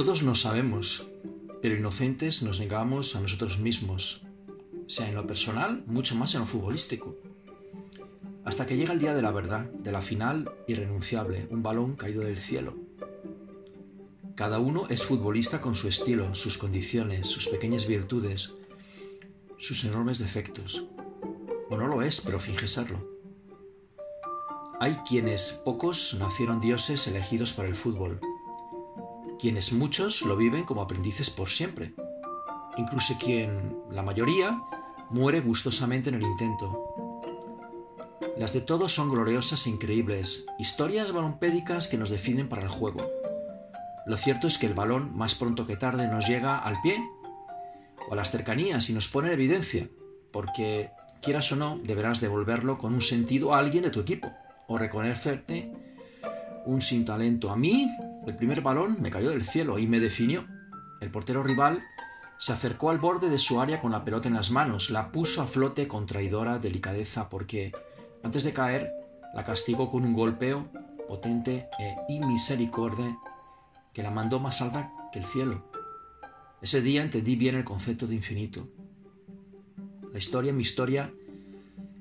Todos nos sabemos, pero inocentes nos negamos a nosotros mismos, sea en lo personal, mucho más en lo futbolístico. Hasta que llega el día de la verdad, de la final irrenunciable, un balón caído del cielo. Cada uno es futbolista con su estilo, sus condiciones, sus pequeñas virtudes, sus enormes defectos. O no lo es, pero finge serlo. Hay quienes, pocos, nacieron dioses elegidos para el fútbol, quienes muchos lo viven como aprendices por siempre, incluso quien, la mayoría, muere gustosamente en el intento. Las de todos son gloriosas e increíbles, historias balompédicas que nos definen para el juego. Lo cierto es que el balón, más pronto que tarde, nos llega al pie o a las cercanías y nos pone en evidencia, porque, quieras o no, deberás devolverlo con un sentido a alguien de tu equipo o reconocerte un sin talento. A mí, el primer balón me cayó del cielo y me definió. El portero rival se acercó al borde de su área con la pelota en las manos, la puso a flote con traidora delicadeza porque, antes de caer, la castigó con un golpeo potente e inmisericordia que la mandó más alta que el cielo. Ese día entendí bien el concepto de infinito. La historia, mi historia,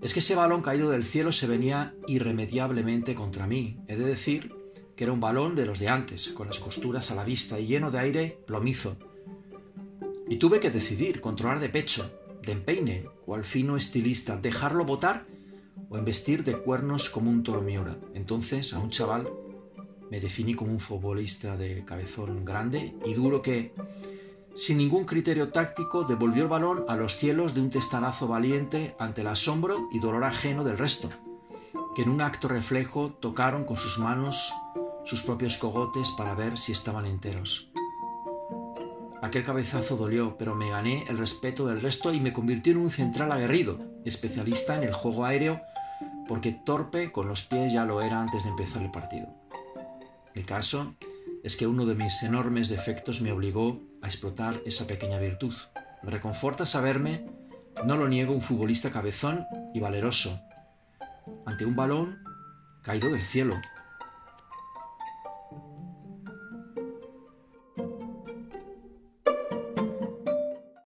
es que ese balón caído del cielo se venía irremediablemente contra mí. He de decir que era un balón de los de antes, con las costuras a la vista y lleno de aire plomizo. Y tuve que decidir, controlar de pecho, de empeine, cual fino estilista, dejarlo botar o embestir de cuernos como un toro miura. Entonces, a un chaval me definí como un futbolista de cabezón grande y duro que, sin ningún criterio táctico, devolvió el balón a los cielos de un testarazo valiente ante el asombro y dolor ajeno del resto, que en un acto reflejo tocaron con sus manos sus propios cogotes para ver si estaban enteros. Aquel cabezazo dolió, pero me gané el respeto del resto y me convirtió en un central aguerrido, especialista en el juego aéreo, porque torpe con los pies ya lo era antes de empezar el partido. El caso es que uno de mis enormes defectos me obligó a explotar esa pequeña virtud. Me reconforta saberme, no lo niego, un futbolista cabezón y valeroso, ante un balón caído del cielo,